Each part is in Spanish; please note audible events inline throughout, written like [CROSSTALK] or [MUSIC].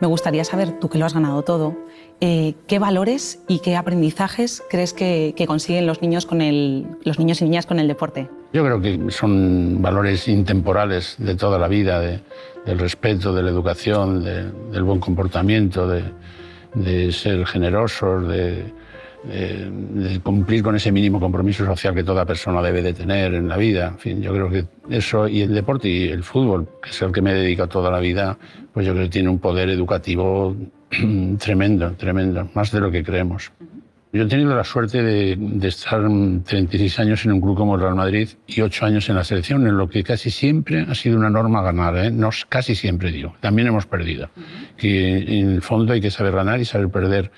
Me gustaría saber, tú que lo has ganado todo, eh, ¿qué valores y qué aprendizajes crees que, consiguen los niños, con el, los niños y niñas con el deporte? Yo creo que son valores intemporales de toda la vida, del respeto, de la educación, del buen comportamiento, de, de ser generosos, de, de, cumplir con ese mínimo compromiso social que toda persona debe de tener en la vida. En fin, yo creo que eso y el deporte y el fútbol, que es el que me he toda la vida, pues yo creo que tiene un poder educativo [CLEARS THROAT] tremendo, tremendo, más de lo que creemos. Yo he tenido la suerte de, de, estar 36 años en un club como el Real Madrid y 8 años en la selección, en lo que casi siempre ha sido una norma ganar. ¿eh? No, casi siempre digo. También hemos perdido. Que en el fondo hay que saber ganar y saber perder.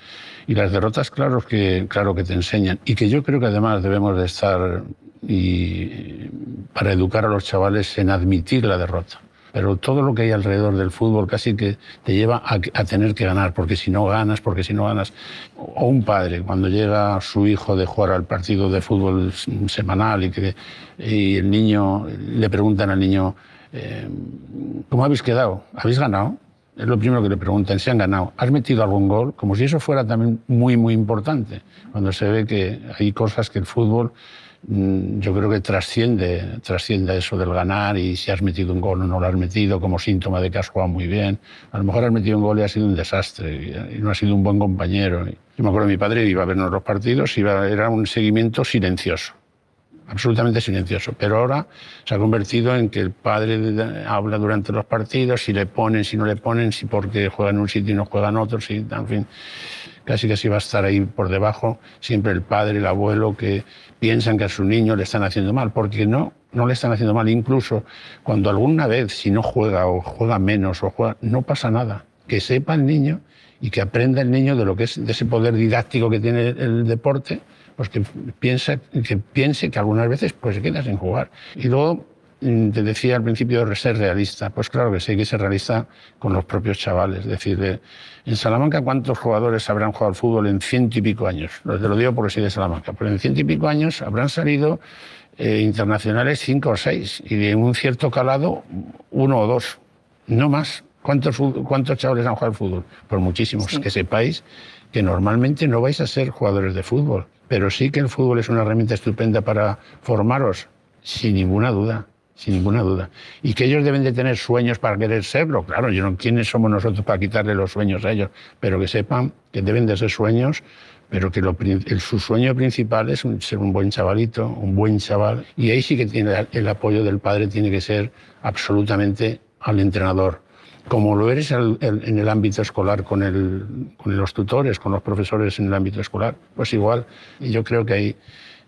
Y las derrotas, claro que, claro que te enseñan. Y que yo creo que además debemos de estar y, para educar a los chavales en admitir la derrota. Pero todo lo que hay alrededor del fútbol casi que te lleva a, tener que ganar, porque si no ganas, porque si no ganas. O un padre, cuando llega su hijo de jugar al partido de fútbol semanal y, que, y el niño, le preguntan al niño, eh, ¿cómo habéis quedado? ¿Habéis ganado? Es lo primero que le preguntan, si han ganado. ¿Has metido algún gol? Como si eso fuera también muy, muy importante. Cuando se ve que hay cosas que el fútbol, yo creo que trasciende, trasciende eso del ganar y si has metido un gol o no lo has metido como síntoma de que has jugado muy bien. A lo mejor has metido un gol y ha sido un desastre y no has sido un buen compañero. Yo me acuerdo de mi padre iba a vernos los partidos y era un seguimiento silencioso absolutamente silencioso. Pero ahora se ha convertido en que el padre habla durante los partidos, si le ponen, si no le ponen, si porque juega en un sitio y no juega en otro, si, en fin, casi que si va a estar ahí por debajo, siempre el padre, el abuelo, que piensan que a su niño le están haciendo mal, porque no, no le están haciendo mal. Incluso cuando alguna vez, si no juega o juega menos o juega, no pasa nada. Que sepa el niño y que aprenda el niño de lo que es de ese poder didáctico que tiene el deporte pues que, piensa, que piense que algunas veces pues, se queda sin jugar. Y luego mm, te decía al principio de ser realista. Pues claro que sí, que ser realista con los propios chavales. Es decir, en Salamanca, ¿cuántos jugadores habrán jugado al fútbol en ciento y pico años? Te lo digo porque soy de Salamanca. Pero en ciento y pico años habrán salido eh, internacionales cinco o seis. Y de un cierto calado, uno o dos. No más. ¿Cuántos, cuántos chavales han jugado al fútbol? Pues muchísimos. Que sepáis que normalmente no vais a ser jugadores de fútbol pero sí que el fútbol es una herramienta estupenda para formaros, sin ninguna duda, sin ninguna duda. Y que ellos deben de tener sueños para querer serlo, claro, yo no, ¿quiénes somos nosotros para quitarle los sueños a ellos? Pero que sepan que deben de ser sueños, pero que su sueño principal es ser un buen chavalito, un buen chaval. Y ahí sí que tiene el apoyo del padre, tiene que ser absolutamente al entrenador como lo eres en el ámbito escolar con, los tutores, con los profesores en el ámbito escolar, pues igual. Y yo creo que ahí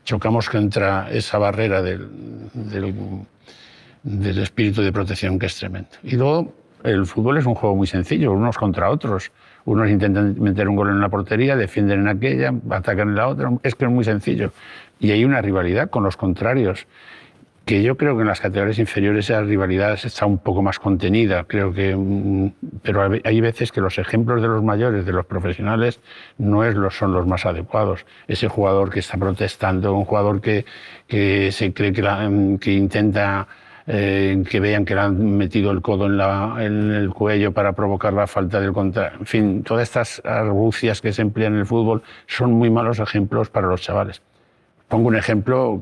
chocamos contra esa barrera del, del, espíritu de protección que es tremendo. Y luego el fútbol es un juego muy sencillo, unos contra otros. Unos intentan meter un gol en la portería, defienden en aquella, atacan en la otra. Es que es muy sencillo. Y hay una rivalidad con los contrarios que yo creo que en las categorías inferiores esa rivalidad está un poco más contenida, creo que, mm, pero hay veces que los ejemplos de los mayores, de los profesionales, no es los, son los más adecuados. Ese jugador que está protestando, un jugador que, se cree que, mm, que intenta eh, que vean que le han metido el codo en, la, en, el cuello para provocar la falta del contra. En fin, todas estas argucias que se emplean en el fútbol son muy malos ejemplos para los chavales. Pongo un ejemplo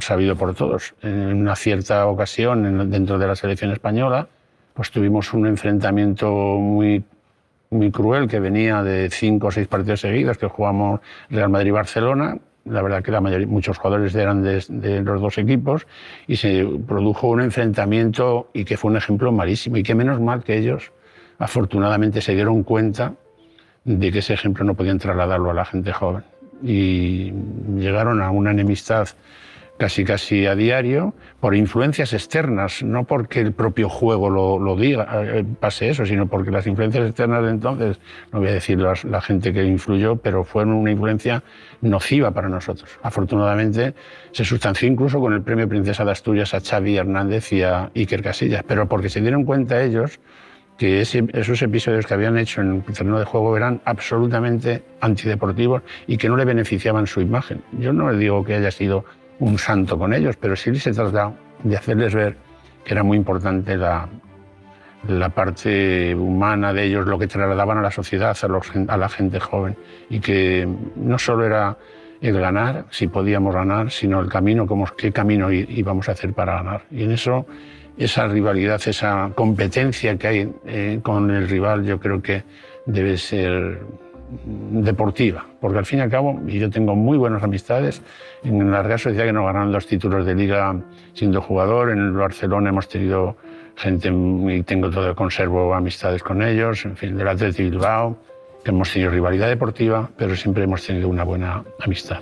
sabido por todos. En una cierta ocasión, dentro de la selección española, pues tuvimos un enfrentamiento muy, muy cruel que venía de cinco o seis partidos seguidos que jugamos Real Madrid-Barcelona. La verdad que muchos jugadores eran de, de, los dos equipos y se produjo un enfrentamiento y que fue un ejemplo malísimo. Y que menos mal que ellos, afortunadamente, se dieron cuenta de que ese ejemplo no podían trasladarlo a la gente joven y llegaron a una enemistad casi casi a diario por influencias externas, no porque el propio juego lo, lo diga, eh, pase eso, sino porque las influencias externas de entonces, no voy a decir la, gente que influyó, pero fueron una influencia nociva para nosotros. Afortunadamente se sustanció incluso con el premio Princesa de Asturias a Xavi Hernández y a Iker Casillas, pero porque se dieron cuenta ellos que esos episodios que habían hecho en el terreno de juego eran absolutamente antideportivos y que no le beneficiaban su imagen. Yo no le digo que haya sido un santo con ellos, pero sí se tratado de hacerles ver que era muy importante la, la parte humana de ellos, lo que trasladaban a la sociedad, a, a la gente joven, y que no solo era el ganar, si podíamos ganar, sino el camino, cómo, qué camino íbamos a hacer para ganar. Y en eso, esa rivalidad, esa competencia que hay eh, con el rival, yo creo que debe ser deportiva, porque al fin y al cabo, y yo tengo muy buenas amistades, en la Real Sociedad que nos ganaron dos títulos de liga siendo jugador, en el Barcelona hemos tenido gente, y tengo todo, conservo amistades con ellos, en fin, del Athletic Bilbao, que hemos tenido rivalidad deportiva, pero siempre hemos tenido una buena amistad.